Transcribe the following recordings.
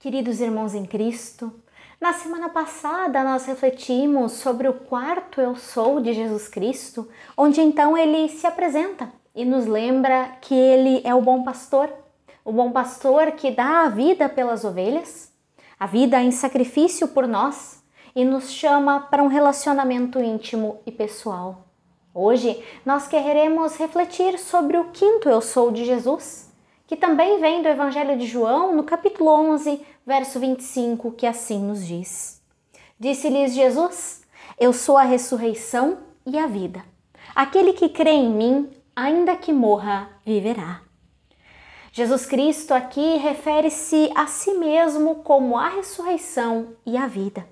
Queridos irmãos em Cristo, na semana passada nós refletimos sobre o quarto eu sou de Jesus Cristo, onde então ele se apresenta e nos lembra que ele é o bom pastor, o bom pastor que dá a vida pelas ovelhas, a vida em sacrifício por nós e nos chama para um relacionamento íntimo e pessoal. Hoje nós queremos refletir sobre o quinto eu sou de Jesus que também vem do Evangelho de João, no capítulo 11, verso 25, que assim nos diz: Disse-lhes Jesus: Eu sou a ressurreição e a vida. Aquele que crê em mim, ainda que morra, viverá. Jesus Cristo aqui refere-se a si mesmo como a ressurreição e a vida.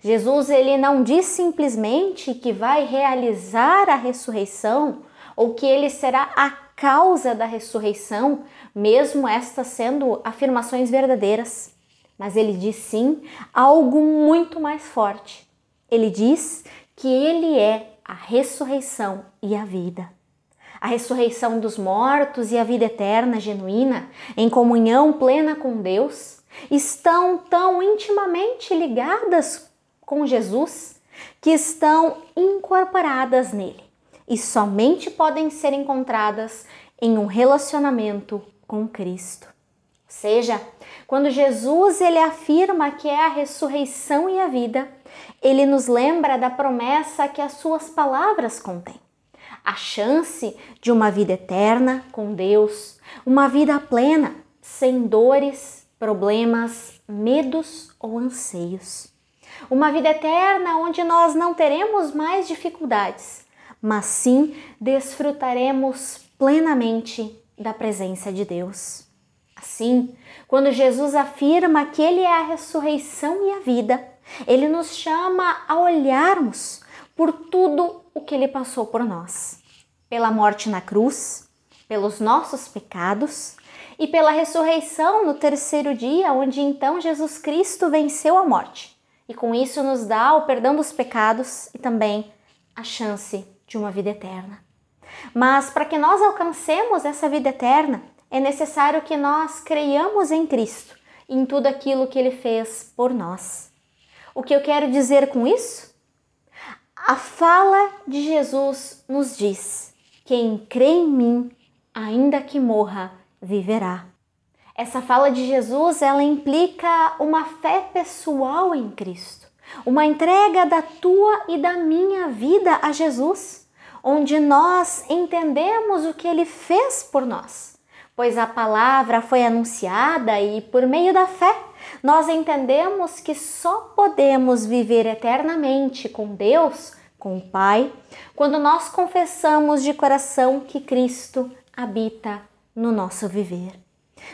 Jesus ele não diz simplesmente que vai realizar a ressurreição ou que ele será a causa da ressurreição, mesmo estas sendo afirmações verdadeiras. Mas ele diz sim algo muito mais forte. Ele diz que ele é a ressurreição e a vida. A ressurreição dos mortos e a vida eterna genuína, em comunhão plena com Deus, estão tão intimamente ligadas com Jesus que estão incorporadas nele e somente podem ser encontradas em um relacionamento com Cristo. Ou seja, quando Jesus ele afirma que é a ressurreição e a vida, ele nos lembra da promessa que as suas palavras contêm. A chance de uma vida eterna com Deus, uma vida plena, sem dores, problemas, medos ou anseios. Uma vida eterna onde nós não teremos mais dificuldades, mas sim desfrutaremos plenamente da presença de Deus. Assim, quando Jesus afirma que Ele é a ressurreição e a vida, Ele nos chama a olharmos por tudo o que Ele passou por nós, pela morte na cruz, pelos nossos pecados e pela ressurreição no terceiro dia, onde então Jesus Cristo venceu a morte e com isso nos dá o perdão dos pecados e também a chance de uma vida eterna. Mas para que nós alcancemos essa vida eterna, é necessário que nós creiamos em Cristo, em tudo aquilo que Ele fez por nós. O que eu quero dizer com isso? A fala de Jesus nos diz: quem crê em mim, ainda que morra, viverá. Essa fala de Jesus, ela implica uma fé pessoal em Cristo, uma entrega da tua e da minha vida a Jesus onde nós entendemos o que ele fez por nós, pois a palavra foi anunciada e por meio da fé nós entendemos que só podemos viver eternamente com Deus, com o Pai, quando nós confessamos de coração que Cristo habita no nosso viver.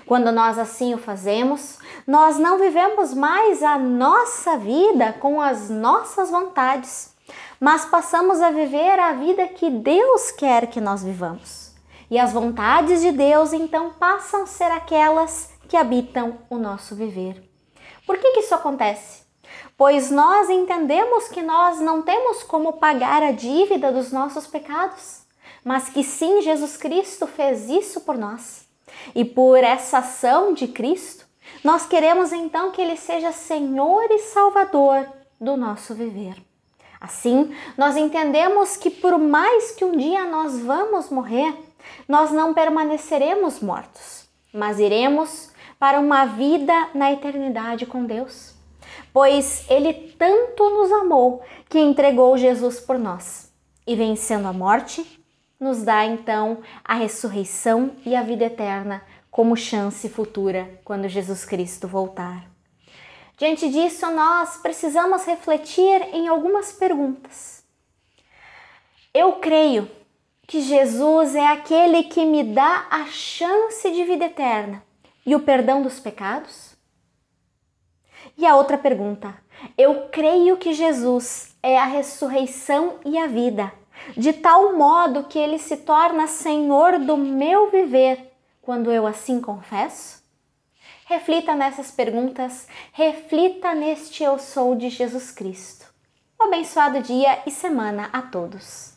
Quando nós assim o fazemos, nós não vivemos mais a nossa vida com as nossas vontades, mas passamos a viver a vida que Deus quer que nós vivamos. E as vontades de Deus então passam a ser aquelas que habitam o nosso viver. Por que, que isso acontece? Pois nós entendemos que nós não temos como pagar a dívida dos nossos pecados, mas que sim, Jesus Cristo fez isso por nós. E por essa ação de Cristo, nós queremos então que Ele seja Senhor e Salvador do nosso viver. Assim, nós entendemos que por mais que um dia nós vamos morrer, nós não permaneceremos mortos, mas iremos para uma vida na eternidade com Deus. Pois Ele tanto nos amou que entregou Jesus por nós e, vencendo a morte, nos dá então a ressurreição e a vida eterna como chance futura quando Jesus Cristo voltar. Diante disso, nós precisamos refletir em algumas perguntas. Eu creio que Jesus é aquele que me dá a chance de vida eterna e o perdão dos pecados? E a outra pergunta: eu creio que Jesus é a ressurreição e a vida, de tal modo que ele se torna Senhor do meu viver quando eu assim confesso? Reflita nessas perguntas, reflita neste Eu Sou de Jesus Cristo. Um abençoado dia e semana a todos.